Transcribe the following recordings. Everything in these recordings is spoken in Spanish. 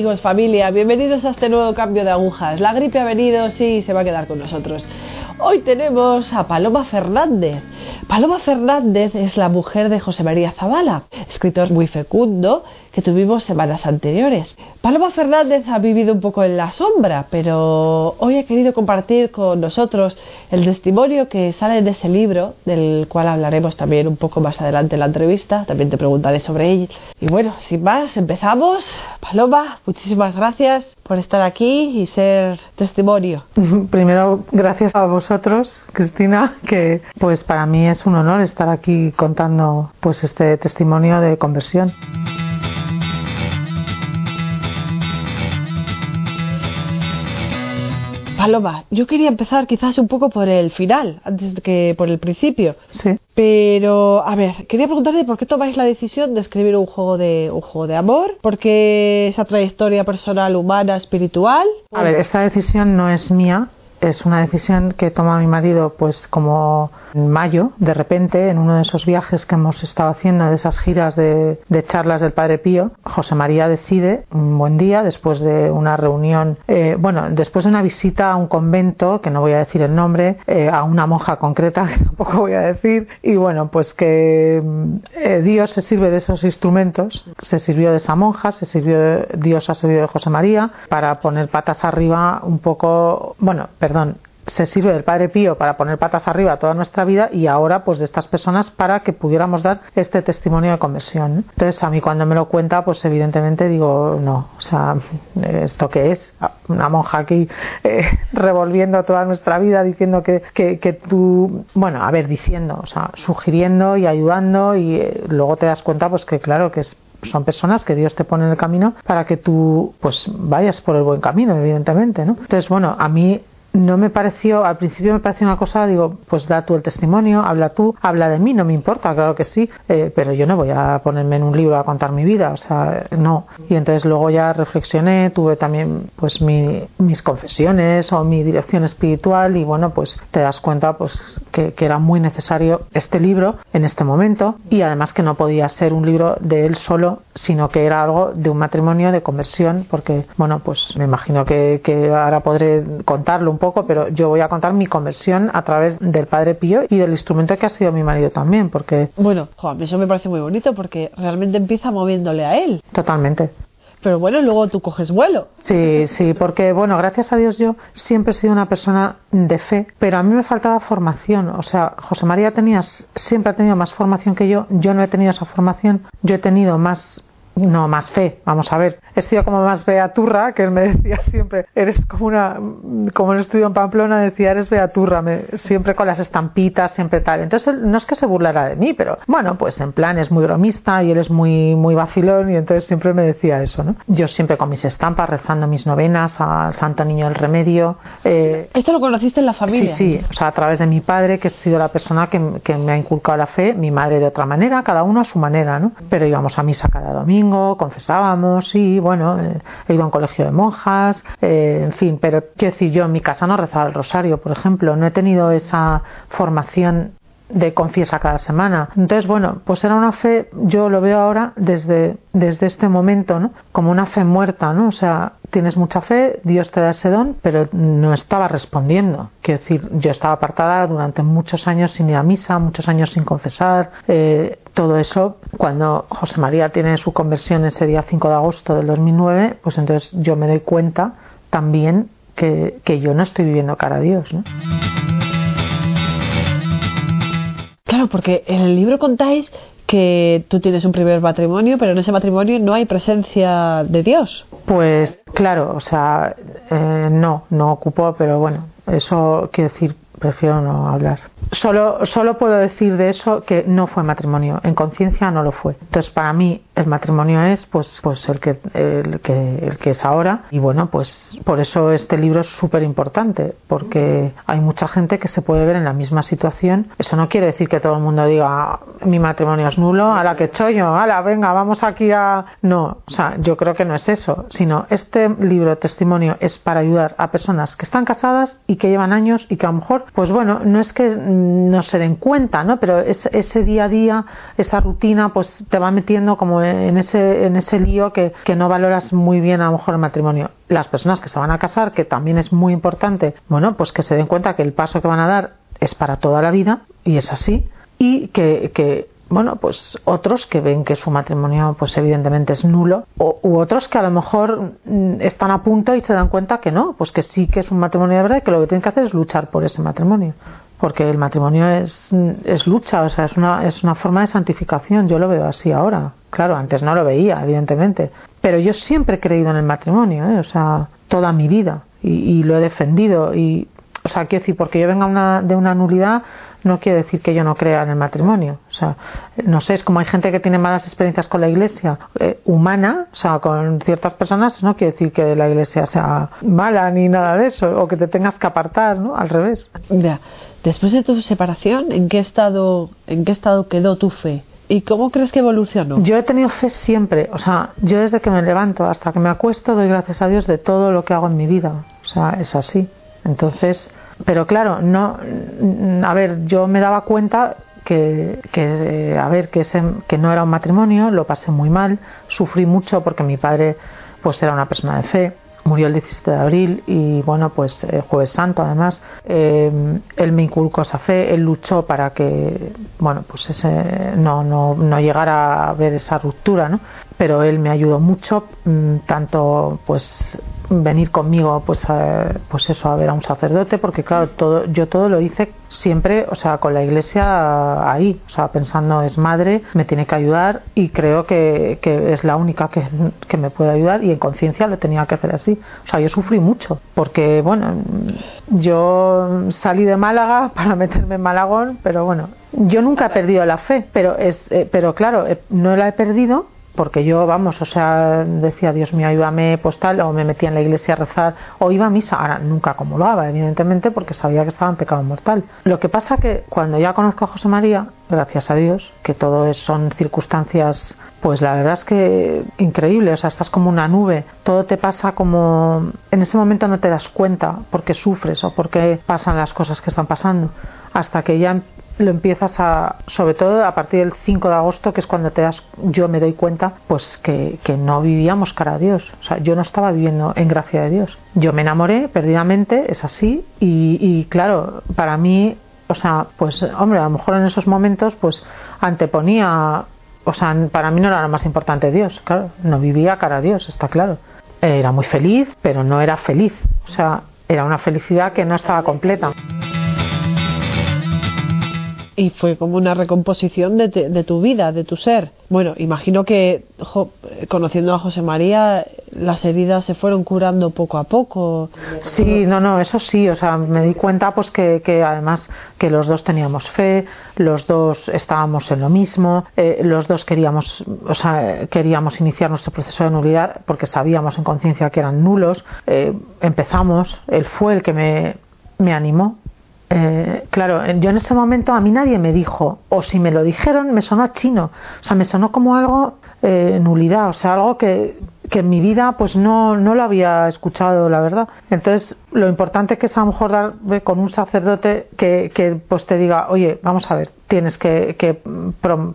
amigos, familia, bienvenidos a este nuevo cambio de agujas. La gripe ha venido, sí, se va a quedar con nosotros. Hoy tenemos a Paloma Fernández. Paloma Fernández es la mujer de José María Zavala, escritor muy fecundo que tuvimos semanas anteriores. Paloma Fernández ha vivido un poco en la sombra, pero hoy ha querido compartir con nosotros el testimonio que sale de ese libro, del cual hablaremos también un poco más adelante en la entrevista. También te preguntaré sobre él. Y bueno, sin más, empezamos. Paloma, muchísimas gracias por estar aquí y ser testimonio. Primero, gracias a vosotros, Cristina, que pues para mí es un honor estar aquí contando pues este testimonio de conversión. Paloma, yo quería empezar quizás un poco por el final, antes que por el principio. Sí. Pero, a ver, quería preguntarte por qué tomáis la decisión de escribir un juego de, un juego de amor, por qué esa trayectoria personal, humana, espiritual. A ver, esta decisión no es mía, es una decisión que toma mi marido pues como en mayo, de repente, en uno de esos viajes que hemos estado haciendo, de esas giras de, charlas del Padre Pío, José María decide, un buen día, después de una reunión, eh, bueno, después de una visita a un convento, que no voy a decir el nombre, eh, a una monja concreta, que tampoco voy a decir, y bueno, pues que eh, Dios se sirve de esos instrumentos, se sirvió de esa monja, se sirvió Dios ha servido de José María, para poner patas arriba un poco, bueno, perdón, se sirve del Padre Pío para poner patas arriba toda nuestra vida y ahora pues de estas personas para que pudiéramos dar este testimonio de conversión. Entonces a mí cuando me lo cuenta pues evidentemente digo no, o sea, ¿esto qué es? Una monja aquí eh, revolviendo toda nuestra vida diciendo que, que, tú, bueno, a ver, diciendo, o sea, sugiriendo y ayudando y eh, luego te das cuenta pues que claro que son personas que Dios te pone en el camino para que tú pues vayas por el buen camino evidentemente ¿no? entonces bueno a mí no me pareció, al principio me pareció una cosa, digo, pues da tú el testimonio, habla tú, habla de mí, no me importa, claro que sí, eh, pero yo no voy a ponerme en un libro a contar mi vida, o sea, no. Y entonces luego ya reflexioné, tuve también pues mis confesiones o mi dirección espiritual y bueno, pues te das cuenta pues que, que era muy necesario este libro en este momento y además que no podía ser un libro de él solo, sino que era algo de un matrimonio de conversión, porque bueno, pues me imagino que, que ahora podré contarlo un poco, pero yo voy a contar mi conversión a través del Padre Pío y del instrumento que ha sido mi marido también, porque... Bueno, Juan, eso me parece muy bonito porque realmente empieza moviéndole a él. Totalmente. Pero bueno, luego tú coges vuelo. Sí, sí, porque bueno, gracias a Dios yo siempre he sido una persona de fe, pero a mí me faltaba formación. O sea, José María tenías, siempre ha tenido más formación que yo, yo no he tenido esa formación, yo he tenido más no, más fe, vamos a ver. He sido como más beaturra, que él me decía siempre, eres como una, como en estudio en Pamplona decía, eres beaturra, me, siempre con las estampitas, siempre tal. Entonces no es que se burlara de mí, pero bueno, pues en plan es muy bromista y él es muy, muy vacilón y entonces siempre me decía eso, ¿no? Yo siempre con mis estampas, rezando mis novenas al Santo Niño del Remedio. Eh, ¿Esto lo conociste en la familia? Sí, sí, o sea, a través de mi padre, que ha sido la persona que, que me ha inculcado la fe, mi madre de otra manera, cada uno a su manera, ¿no? Pero íbamos a misa cada domingo confesábamos bueno, eh, he ido a un colegio de monjas, eh, en fin, pero quiero decir, yo en mi casa no rezaba el rosario, por ejemplo, no he tenido esa formación de confiesa cada semana. Entonces, bueno, pues era una fe, yo lo veo ahora desde, desde este momento, ¿no? Como una fe muerta, ¿no? O sea, tienes mucha fe, Dios te da ese don, pero no estaba respondiendo. Quiero decir, yo estaba apartada durante muchos años sin ir a misa, muchos años sin confesar, eh, todo eso. Cuando José María tiene su conversión ese día 5 de agosto del 2009, pues entonces yo me doy cuenta también que, que yo no estoy viviendo cara a Dios, ¿no? Claro, porque en el libro contáis que tú tienes un primer matrimonio, pero en ese matrimonio no hay presencia de Dios. Pues claro, o sea, eh, no, no ocupó, pero bueno, eso quiere decir prefiero no hablar. Solo, solo puedo decir de eso que no fue matrimonio, en conciencia no lo fue. Entonces, para mí, el matrimonio es pues, pues el, que, el, que, el que es ahora. Y bueno, pues por eso este libro es súper importante, porque hay mucha gente que se puede ver en la misma situación. Eso no quiere decir que todo el mundo diga, mi matrimonio es nulo, a la que yo, a la venga, vamos aquí a. No, o sea, yo creo que no es eso, sino este libro, testimonio, es para ayudar a personas que están casadas y que llevan años y que a lo mejor pues bueno, no es que no se den cuenta, ¿no? Pero ese día a día, esa rutina, pues te va metiendo como en ese, en ese lío que, que no valoras muy bien a lo mejor el matrimonio. Las personas que se van a casar, que también es muy importante, bueno, pues que se den cuenta que el paso que van a dar es para toda la vida, y es así, y que, que bueno, pues otros que ven que su matrimonio, pues evidentemente es nulo, o, u otros que a lo mejor mm, están a punto y se dan cuenta que no, pues que sí que es un matrimonio de verdad y que lo que tienen que hacer es luchar por ese matrimonio. Porque el matrimonio es, es lucha, o sea, es una, es una forma de santificación, yo lo veo así ahora. Claro, antes no lo veía, evidentemente. Pero yo siempre he creído en el matrimonio, ¿eh? o sea, toda mi vida, y, y lo he defendido. Y, o sea, quiero decir, porque yo venga una, de una nulidad, no quiere decir que yo no crea en el matrimonio. O sea, no sé, es como hay gente que tiene malas experiencias con la iglesia eh, humana, o sea, con ciertas personas, no quiere decir que la iglesia sea mala ni nada de eso, o que te tengas que apartar, ¿no? Al revés. Ya. Después de tu separación, ¿en qué estado, en qué estado quedó tu fe? ¿Y cómo crees que evolucionó? Yo he tenido fe siempre, o sea, yo desde que me levanto hasta que me acuesto doy gracias a Dios de todo lo que hago en mi vida, o sea, es así. Entonces, pero claro, no, a ver, yo me daba cuenta que, que a ver, que, ese, que no era un matrimonio, lo pasé muy mal, sufrí mucho porque mi padre pues era una persona de fe, murió el 17 de abril y bueno pues el jueves santo además eh, él me inculcó esa fe él luchó para que bueno pues ese no, no, no llegara a ver esa ruptura ¿no? Pero él me ayudó mucho mm, tanto pues venir conmigo pues a, pues eso a ver a un sacerdote porque claro todo yo todo lo hice siempre o sea con la iglesia ahí o sea pensando es madre me tiene que ayudar y creo que, que es la única que, que, me puede ayudar y en conciencia lo tenía que hacer así. O sea yo sufrí mucho porque bueno yo salí de Málaga para meterme en Malagón pero bueno yo nunca he perdido la fe pero es eh, pero claro eh, no la he perdido porque yo, vamos, o sea, decía, Dios mío, ayúdame, pues tal, o me metía en la iglesia a rezar, o iba a misa, ahora nunca acumulaba, evidentemente, porque sabía que estaba en pecado mortal. Lo que pasa que cuando ya conozco a José María, gracias a Dios, que todo son circunstancias, pues la verdad es que increíble, o sea, estás como una nube, todo te pasa como, en ese momento no te das cuenta porque sufres o porque pasan las cosas que están pasando, hasta que ya lo empiezas a, sobre todo a partir del 5 de agosto, que es cuando te das, yo me doy cuenta, pues que, no vivíamos cara a Dios. O sea, yo no estaba viviendo en gracia de Dios. Yo me enamoré perdidamente, es así, y, y claro, para mí, o sea, pues hombre, a lo mejor en esos momentos, pues anteponía, o sea, para mí no era lo más importante Dios, claro, no vivía cara a Dios, está claro. Era muy feliz, pero no era feliz. O sea, era una felicidad que no estaba completa y fue como una recomposición de, te, de, tu vida, de tu ser. Bueno, imagino que conociendo a José María, las heridas se fueron curando poco a poco. Sí, no, no, eso sí, o sea, me di cuenta pues que, que además que los dos teníamos fe, los dos estábamos en lo mismo, eh, los dos queríamos, o sea, queríamos iniciar nuestro proceso de nulidad porque sabíamos en conciencia que eran nulos. Eh, empezamos, él fue el que me animó eh, claro, yo en ese momento a mí nadie me dijo, o si me lo dijeron, me sonó a chino, o sea, me sonó como algo eh, nulidad, o sea, algo que, que en mi vida pues no, no lo había escuchado, la verdad. Entonces, lo importante que es a lo mejor dar con un sacerdote que, que pues te diga, oye, vamos a ver, tienes que, que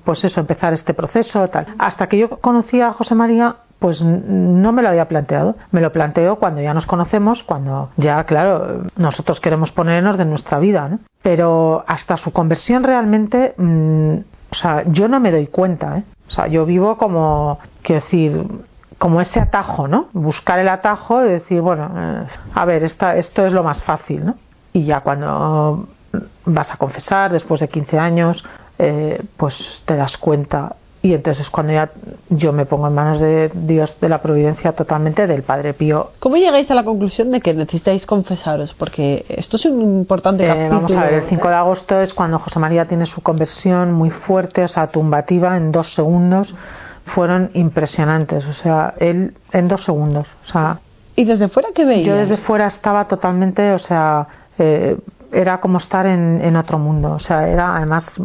pues eso, empezar este proceso, tal. Hasta que yo conocí a José María, pues no me lo había planteado. Me lo planteo cuando ya nos conocemos, cuando ya, claro, nosotros queremos poner en orden nuestra vida, ¿no? Pero hasta su conversión realmente, mmm, o sea, yo no me doy cuenta, ¿eh? O sea, yo vivo como, quiero decir, como ese atajo, ¿no? Buscar el atajo y decir, bueno, eh, a ver, esta, esto es lo más fácil, ¿no? Y ya cuando vas a confesar, después de 15 años, eh, pues te das cuenta y entonces es cuando ya yo me pongo en manos de Dios de la providencia totalmente del Padre Pío. ¿Cómo llegáis a la conclusión de que necesitáis confesaros? Porque esto es un importante eh, capítulo. Vamos a ver, el 5 de agosto es cuando José María tiene su conversión muy fuerte, o sea, tumbativa en dos segundos. Fueron impresionantes, o sea, él en dos segundos, o sea. ¿Y desde fuera qué veías? Yo desde fuera estaba totalmente, o sea, eh, era como estar en, en, otro mundo. O sea, era además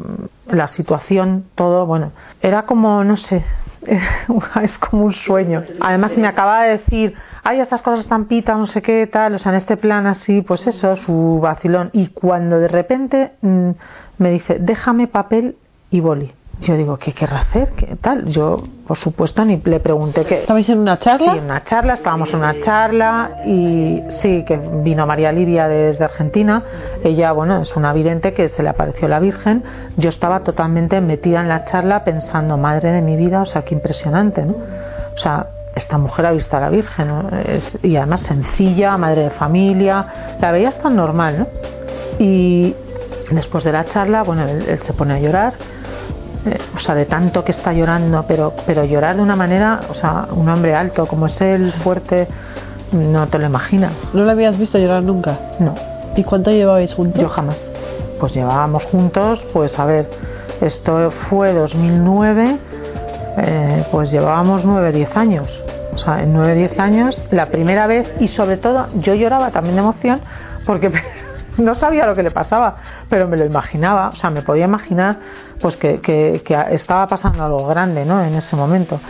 la situación, todo, bueno, era como, no sé, es como un sueño. Además, me acaba de decir, ay, estas cosas están pita, no sé qué, tal, o sea, en este plan así, pues eso, su vacilón. Y cuando de repente mm, me dice, déjame papel y boli. Yo digo, ¿qué querrá hacer? ¿Qué tal? Yo, por supuesto, ni le pregunté qué. ¿Estabais en una charla? Sí, en una charla, estábamos en una charla y sí, que vino María Livia desde Argentina. Ella, bueno, es una vidente que se le apareció la Virgen. Yo estaba totalmente metida en la charla pensando, madre de mi vida, o sea, qué impresionante, ¿no? O sea, esta mujer ha visto a la Virgen ¿no? es, y además sencilla, madre de familia, la veías tan normal, ¿no? Y después de la charla, bueno, él, él se pone a llorar eh, o sea, de tanto que está llorando, pero, pero llorar de una manera, o sea, un hombre alto como es él, fuerte, no te lo imaginas. ¿No lo habías visto llorar nunca? No. ¿Y cuánto llevabais juntos? Yo jamás. Pues llevábamos juntos, pues a ver, esto fue 2009, eh, pues llevábamos 9, 10 años. O sea, en 9, 10 años, la primera vez, y sobre todo yo lloraba también de emoción, porque no sabía lo que le pasaba, pero me lo imaginaba, o sea, me podía imaginar pues que, que, que estaba pasando algo grande, ¿no? En ese momento.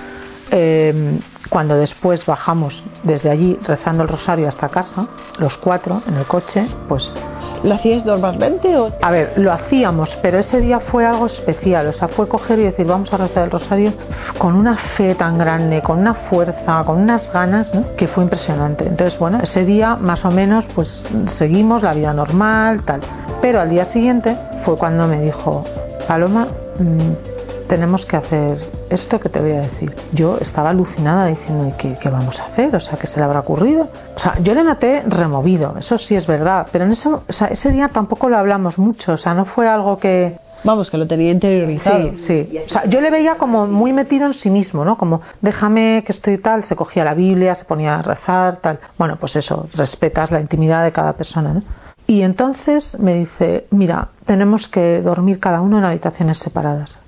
Eh, cuando después bajamos desde allí rezando el rosario hasta casa, los cuatro en el coche, pues... ¿Lo hacíais normalmente o...? A ver, lo hacíamos, pero ese día fue algo especial, o sea, fue coger y decir, vamos a rezar el rosario con una fe tan grande, con una fuerza, con unas ganas, ¿no? que fue impresionante. Entonces, bueno, ese día más o menos, pues seguimos la vida normal, tal. Pero al día siguiente fue cuando me dijo, Paloma, mmm, tenemos que hacer esto que te voy a decir. Yo estaba alucinada diciendo, ¿qué, ¿qué, vamos a hacer? O sea, ¿qué se le habrá ocurrido? O sea, yo le noté removido, eso sí es verdad, pero en eso, o sea, ese día tampoco lo hablamos mucho, o sea, no fue algo que... Vamos, que lo tenía interiorizado. Sí, sí. O sea, yo le veía como muy metido en sí mismo, ¿no? Como, déjame que estoy tal, se cogía la Biblia, se ponía a rezar, tal. Bueno, pues eso, respetas la intimidad de cada persona, ¿no? Y entonces me dice, mira, tenemos que dormir cada uno en habitaciones separadas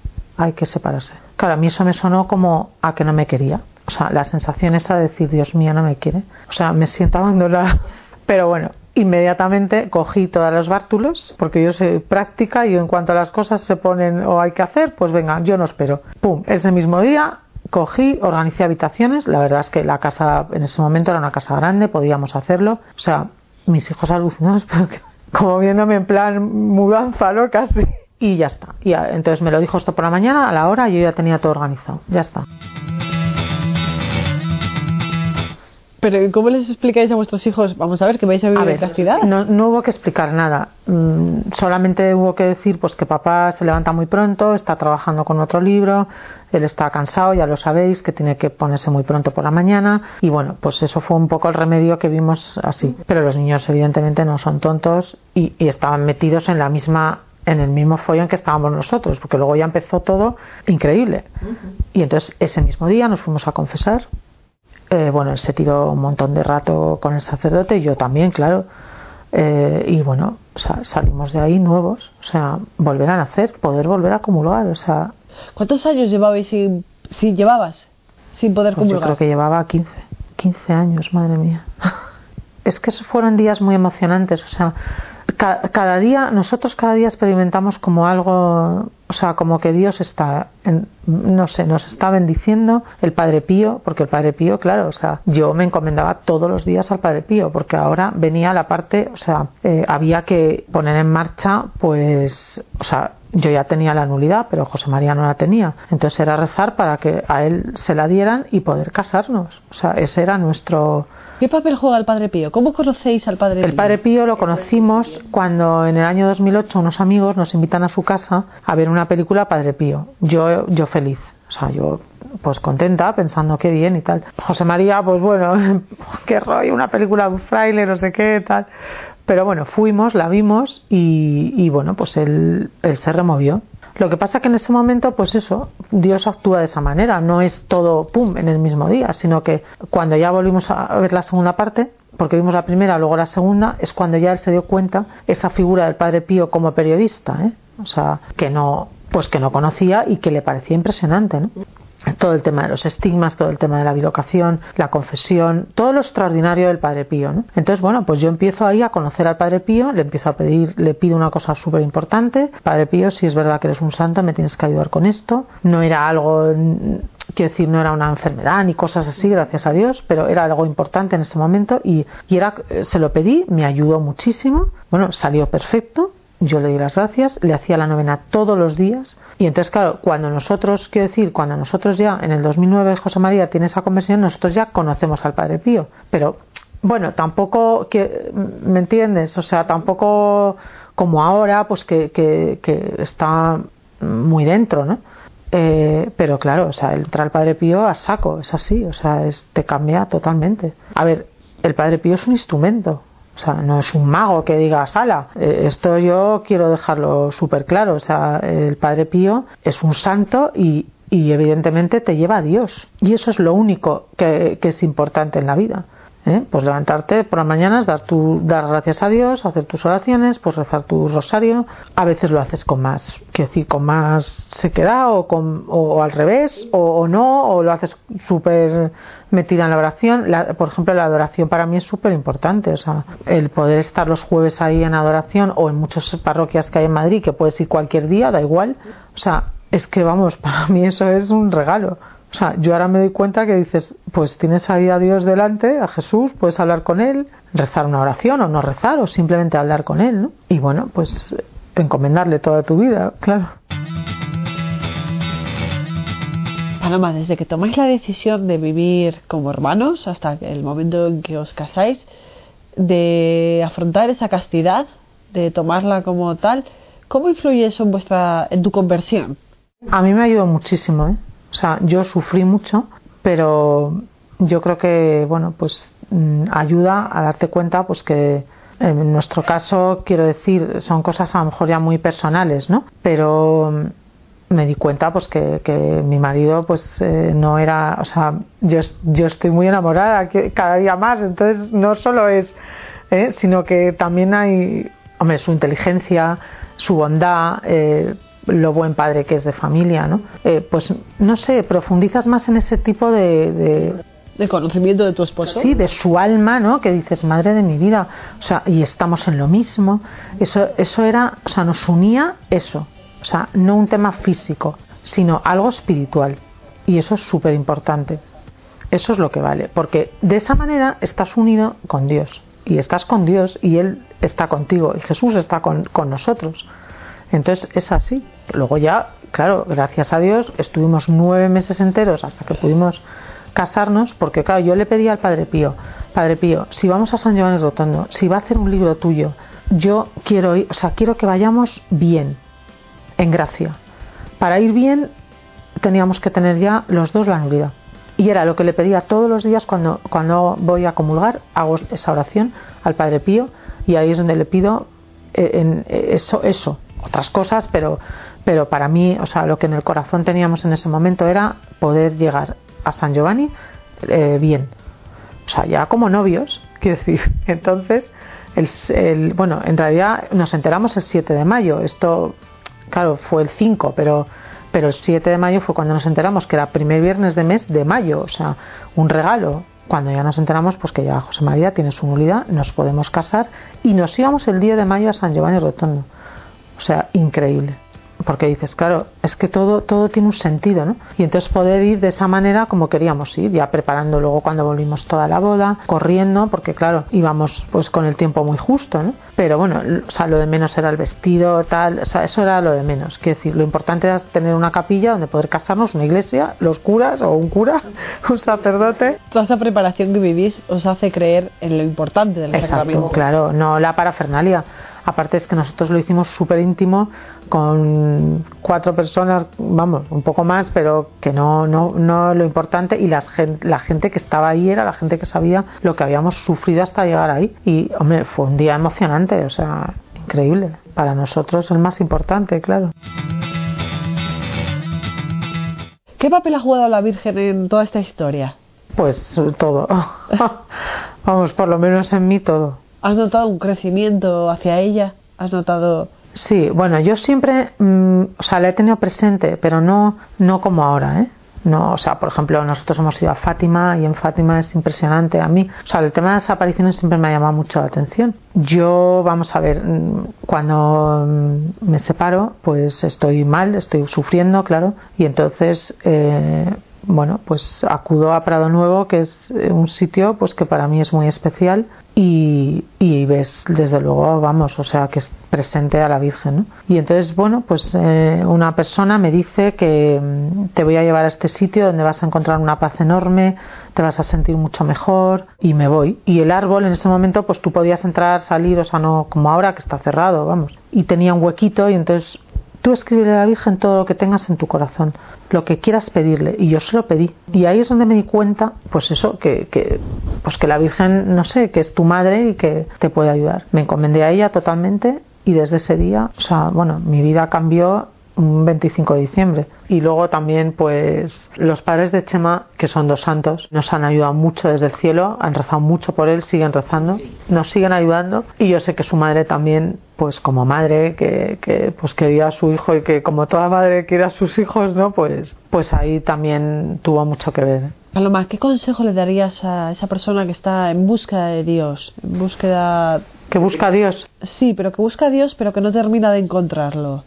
hay que separarse. Claro, a mí eso me sonó como a que no me quería. O sea, la sensación esa de decir, Dios mío, no me quiere. O sea, me siento abandonada. Pero bueno, inmediatamente cogí todos los bártulos, porque yo soy práctica y en cuanto a las cosas se ponen o hay que hacer, pues venga, yo no espero. Pum, ese mismo día cogí, organicé habitaciones. La verdad es que la casa en ese momento era una casa grande, podíamos hacerlo. O sea, mis hijos alucinados, pero como viéndome en plan mudanza, ¿no? Casi y ya está. Y entonces me lo dijo esto por la mañana, a la hora, yo ya tenía todo organizado. Ya está. Pero ¿cómo les explicáis a vuestros hijos? Vamos a ver, que vais a vivir a ver, en castidad. No, no, hubo que explicar nada. Mm, solamente hubo que decir pues que papá se levanta muy pronto, está trabajando con otro libro, él está cansado, ya lo sabéis, que tiene que ponerse muy pronto por la mañana. Y bueno, pues eso fue un poco el remedio que vimos así. Pero los niños evidentemente no son tontos y, y estaban metidos en la misma en el mismo follón que estábamos nosotros, porque luego ya empezó todo increíble. Uh -huh. Y entonces ese mismo día nos fuimos a confesar. Eh, bueno, él se tiró un montón de rato con el sacerdote, yo también, claro. Eh, y bueno, o sea, salimos de ahí nuevos, o sea, volver a nacer, poder volver a acumular, o sea. ¿Cuántos años llevabais sin, sin llevabas sin poder pues comulgar? Yo creo que llevaba 15, 15 años, madre mía. es que fueron días muy emocionantes, o sea, cada día, nosotros cada día experimentamos como algo, o sea, como que Dios está, en, no sé, nos está bendiciendo el Padre Pío, porque el Padre Pío, claro, o sea, yo me encomendaba todos los días al Padre Pío, porque ahora venía la parte, o sea, eh, había que poner en marcha, pues, o sea, yo ya tenía la nulidad, pero José María no la tenía. Entonces era rezar para que a él se la dieran y poder casarnos. O sea, ese era nuestro, ¿Qué papel juega el Padre Pío? ¿Cómo conocéis al Padre Pío? El Padre Pío lo conocimos cuando en el año 2008 unos amigos nos invitan a su casa a ver una película Padre Pío. Yo, yo feliz. O sea, yo pues contenta, pensando qué bien y tal. José María, pues bueno, qué rollo, una película un fraile, no sé qué, tal. Pero bueno, fuimos, la vimos y, y bueno, pues él, él se removió. Lo que pasa que en ese momento, pues eso, Dios actúa de esa manera, no es todo pum en el mismo día, sino que cuando ya volvimos a ver la segunda parte, porque vimos la primera, luego la segunda, es cuando ya él se dio cuenta esa figura del Padre Pío como periodista, ¿eh? O sea, que no, pues que no conocía y que le parecía impresionante, ¿no? todo el tema de los estigmas, todo el tema de la bilocación, la confesión, todo lo extraordinario del Padre Pío. ¿no? Entonces, bueno, pues yo empiezo ahí a conocer al Padre Pío, le empiezo a pedir, le pido una cosa súper importante. Padre Pío, si es verdad que eres un santo, me tienes que ayudar con esto. No era algo, quiero decir, no era una enfermedad ni cosas así, gracias a Dios, pero era algo importante en ese momento y, y era, se lo pedí, me ayudó muchísimo. Bueno, salió perfecto yo le di las gracias, le hacía la novena todos los días. Y entonces, claro, cuando nosotros, quiero decir, cuando nosotros ya, en el 2009, José María tiene esa conversión, nosotros ya conocemos al Padre Pío. Pero, bueno, tampoco, que, ¿me entiendes? O sea, tampoco como ahora, pues que, que, que está muy dentro, ¿no? Eh, pero claro, o sea, entra el Padre Pío a saco, es así, o sea, es, te cambia totalmente. A ver, el Padre Pío es un instrumento, o sea, no es un mago que diga sala. Eh, esto yo quiero dejarlo súper claro. O sea, el Padre Pío es un santo y, evidentemente te lleva a Dios. Y eso es lo único que es importante en la vida. ¿Eh? Pues levantarte por las mañanas, dar, tu, dar gracias a Dios, hacer tus oraciones, pues rezar tu rosario. A veces lo haces con más, que decir, con más sequedad o, con, o al revés, o, no, o lo haces súper metida en la oración. por ejemplo, la adoración para mí es súper importante. O sea, el poder estar los jueves ahí en adoración o en muchas parroquias que hay en Madrid, que puedes ir cualquier día, da igual. O sea, es que vamos, para mí eso es un regalo. O sea, yo ahora me doy cuenta que dices, pues tienes ahí a Dios delante, a Jesús, puedes hablar con Él, rezar una oración o no rezar, o simplemente hablar con Él, ¿no? Y bueno, pues encomendarle toda tu vida, claro. Paloma, desde que tomáis la decisión de vivir como hermanos hasta el momento en que os casáis, de afrontar esa castidad, de tomarla como tal, ¿cómo influye eso en vuestra, en tu conversión? A mí me ha ayudado muchísimo, ¿eh? O sea, yo sufrí mucho, pero yo creo que, bueno, pues mm, ayuda a darte cuenta, pues que en nuestro caso, quiero decir, son cosas a lo mejor ya muy personales, ¿no? Pero mm, me di cuenta pues que, mi marido pues eh, no era o sea yo, yo estoy muy enamorada cada día más entonces no solo es eh, sino que también hay hombre su inteligencia su bondad eh, lo buen padre que es de familia, ¿no? Eh, pues no sé, profundizas más en ese tipo de, de, conocimiento de tu esposo. Sí, de su alma, ¿no? Que dices, madre de mi vida, o sea, y estamos en lo mismo. Eso, eso era, o sea, nos unía eso, o sea, no un tema físico, sino algo espiritual. Y eso es súper importante. Eso es lo que vale, porque de esa manera estás unido con Dios y estás con Dios y Él está contigo y Jesús está con, con nosotros. Entonces es así. Luego ya, claro, gracias a Dios, estuvimos nueve meses enteros hasta que pudimos casarnos, porque claro, yo le pedí al Padre Pío, Padre Pío, si vamos a San Giovanni Rotondo, si va a hacer un libro tuyo, yo quiero ir, o sea, quiero que vayamos bien, en gracia. Para ir bien teníamos que tener ya los dos la nulidad. Y era lo que le pedía todos los días cuando, cuando voy a comulgar, hago esa oración al Padre Pío y ahí es donde le pido eh, en, eh, eso, eso, otras cosas, pero, pero para mí, o sea, lo que en el corazón teníamos en ese momento era poder llegar a San Giovanni eh, bien. O sea, ya como novios, quiero decir. Entonces, el, bueno, en realidad nos enteramos el 7 de mayo. Esto, claro, fue el 5, pero, pero el 7 de mayo fue cuando nos enteramos que era primer viernes de mes de mayo. O sea, un regalo. Cuando ya nos enteramos, pues que ya José María tiene su nulidad, nos podemos casar y nos íbamos el día de mayo a San Giovanni Rotondo. O sea, increíble. Porque dices, claro, es que todo, todo tiene un sentido, ¿no? Y entonces poder ir de esa manera como queríamos ir, ya preparando luego cuando volvimos toda la boda, corriendo, porque claro, íbamos pues con el tiempo muy justo, ¿no? Pero bueno, o sea, lo de menos era el vestido, tal, o sea, eso era lo de menos. Quiero decir, lo importante era tener una capilla donde poder casarnos, una iglesia, los curas o un cura, un sacerdote. Toda esa preparación que vivís os hace creer en lo importante del Exacto, sacramento. claro, no la parafernalia. Aparte es que nosotros lo hicimos súper íntimo con cuatro personas, vamos, un poco más, pero que no, no, no lo importante y las, la gente que estaba ahí era la gente que sabía lo que habíamos sufrido hasta llegar ahí. Y, hombre, fue un día emocionante, o sea, increíble. Para nosotros el más importante, claro. ¿Qué papel ha jugado la Virgen en toda esta historia? Pues todo. Vamos, por lo menos en mí todo. ¿Has notado un crecimiento hacia ella? ¿Has notado...? Sí, bueno, yo siempre, mmm, o sea, la he tenido presente, pero no, no como ahora, ¿eh? No, o sea, por ejemplo, nosotros hemos ido a Fátima y en Fátima es impresionante a mí. O sea, el tema de las apariciones siempre me ha llamado mucho la atención. Yo, vamos a ver, mm, cuando mm, me separo, pues estoy mal, estoy sufriendo, claro, y entonces eh, bueno, pues acudo a Prado Nuevo, que es eh, un sitio pues que para mí es muy especial y, y ves desde luego, vamos, o sea, que es presente a la Virgen. ¿no? Y entonces, bueno, pues eh, una persona me dice que mm, te voy a llevar a este sitio donde vas a encontrar una paz enorme, te vas a sentir mucho mejor y me voy. Y el árbol en ese momento, pues tú podías entrar, salir, o sea, no como ahora que está cerrado, vamos. Y tenía un huequito y entonces tú escríbele a la Virgen todo lo que tengas en tu corazón lo que quieras pedirle. Y yo se lo pedí. Y ahí es donde me di cuenta, pues eso, que, pues que la Virgen, no sé, que es tu madre y que te puede ayudar. Me encomendé a ella totalmente y desde ese día, o sea, bueno, mi vida cambió un 25 de diciembre. Y luego también, pues, los padres de Chema, que son dos santos, nos han ayudado mucho desde el cielo, han rezado mucho por él, siguen rezando, nos siguen ayudando. Y yo sé que su madre también, pues, como madre, que, que pues quería a su hijo y que como toda madre quiere a sus hijos, ¿no? Pues, pues ahí también tuvo mucho que ver. Paloma, ¿qué consejo le darías a esa persona que está en búsqueda de Dios, en búsqueda que busca a Dios. Sí, pero que busca a Dios, pero que no termina de encontrarlo.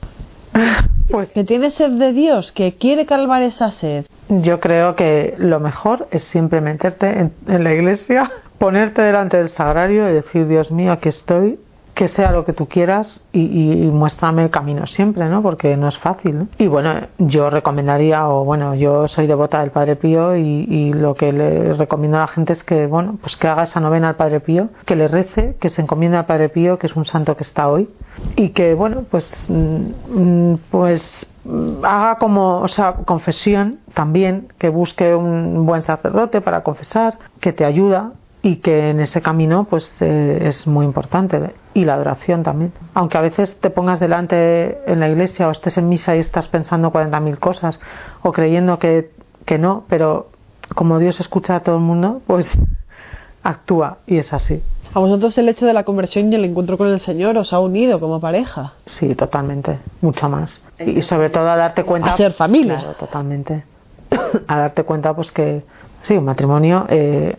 Pues que tiene sed de Dios, que quiere calmar esa sed. Yo creo que lo mejor es siempre meterte en, la iglesia, ponerte delante del sagrario y decir, Dios mío, aquí estoy, que sea lo que tú quieras y, muéstrame el camino siempre, ¿no? Porque no es fácil. Y bueno, yo recomendaría, o bueno, yo soy devota del Padre Pío y, lo que le recomiendo a la gente es que, bueno, pues que haga esa novena al Padre Pío, que le rece, que se encomiende al Padre Pío, que es un santo que está hoy, y que, bueno, pues, mm, pues haga como, o sea, confesión también, que busque un buen sacerdote para confesar, que te ayuda y que en ese camino pues eh, es muy importante y la adoración también aunque a veces te pongas delante en la iglesia o estés en misa y estás pensando 40.000 cosas o creyendo que, que no pero como Dios escucha a todo el mundo pues actúa y es así ¿A vosotros el hecho de la conversión y el encuentro con el Señor os ha unido como pareja? Sí, totalmente, mucho más. Y sobre todo a darte cuenta... A ser familia. Claro, totalmente. a darte cuenta pues que, sí, un matrimonio eh,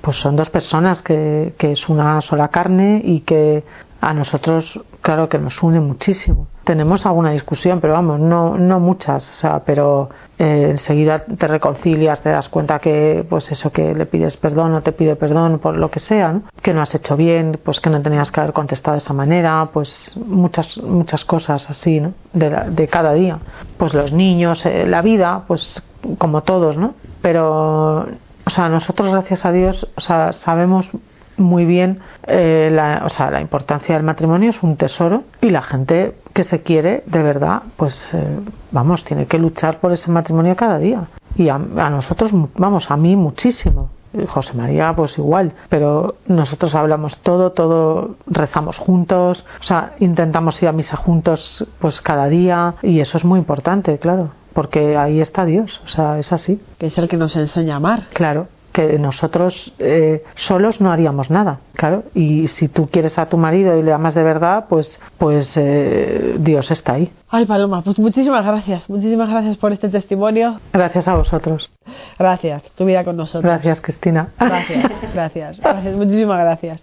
pues son dos personas que, que es una sola carne y que a nosotros, claro que nos une muchísimo. Tenemos alguna discusión, pero vamos, no, no muchas, o sea, pero eh, enseguida te reconcilias, te das cuenta que, pues eso, que le pides perdón o te pide perdón por lo que sea, ¿no? que no has hecho bien, pues que no tenías que haber contestado de esa manera, pues muchas, muchas cosas así, ¿no? De, de cada día. Pues los niños, eh, la vida, pues como todos, ¿no? Pero o sea, nosotros, gracias a Dios, o sea, sabemos muy bien eh, la, o sea, la importancia del matrimonio es un tesoro y la gente que se quiere de verdad pues eh, vamos tiene que luchar por ese matrimonio cada día. Y a, a, nosotros vamos a mí muchísimo. José María pues igual. Pero nosotros hablamos todo todo rezamos juntos o sea intentamos ir a misa juntos pues cada día y eso es muy importante claro porque ahí está Dios, o sea, es así. Que es el que nos enseña a amar. Claro, que nosotros eh, solos no haríamos nada, claro. Y si tú quieres a tu marido y le amas de verdad, pues, pues eh, Dios está ahí. Ay, Paloma, pues muchísimas gracias, muchísimas gracias por este testimonio. Gracias a vosotros. Gracias, tu vida con nosotros. Gracias, Cristina. Gracias, gracias, gracias, muchísimas gracias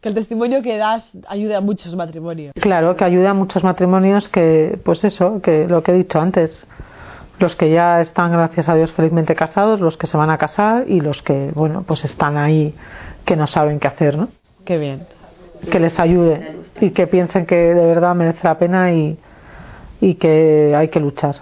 que el testimonio que das ayude a muchos matrimonios. Claro, que ayude a muchos matrimonios que, pues eso, que lo que he dicho antes, los que ya están, gracias a Dios, felizmente casados, los que se van a casar y los que, bueno, pues están ahí que no saben qué hacer, ¿no? Qué bien. Que les ayude y que piensen que de verdad merece la pena y, y que hay que luchar.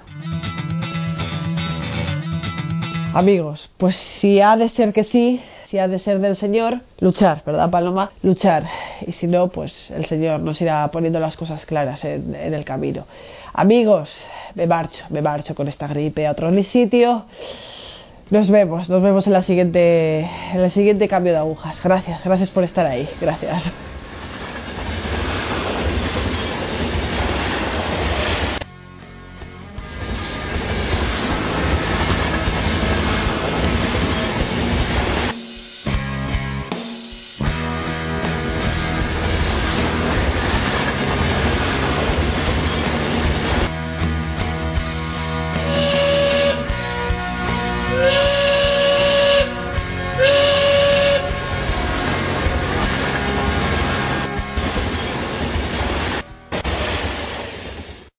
Amigos, pues si ha de ser que sí, ha de ser del Señor, luchar, ¿verdad, Paloma? Luchar. Y si no, pues el Señor nos irá poniendo las cosas claras en, en el camino. Amigos, me marcho, me marcho con esta gripe a otro sitio. Nos vemos, nos vemos en la siguiente, en el siguiente cambio de agujas. Gracias, gracias por estar ahí. Gracias.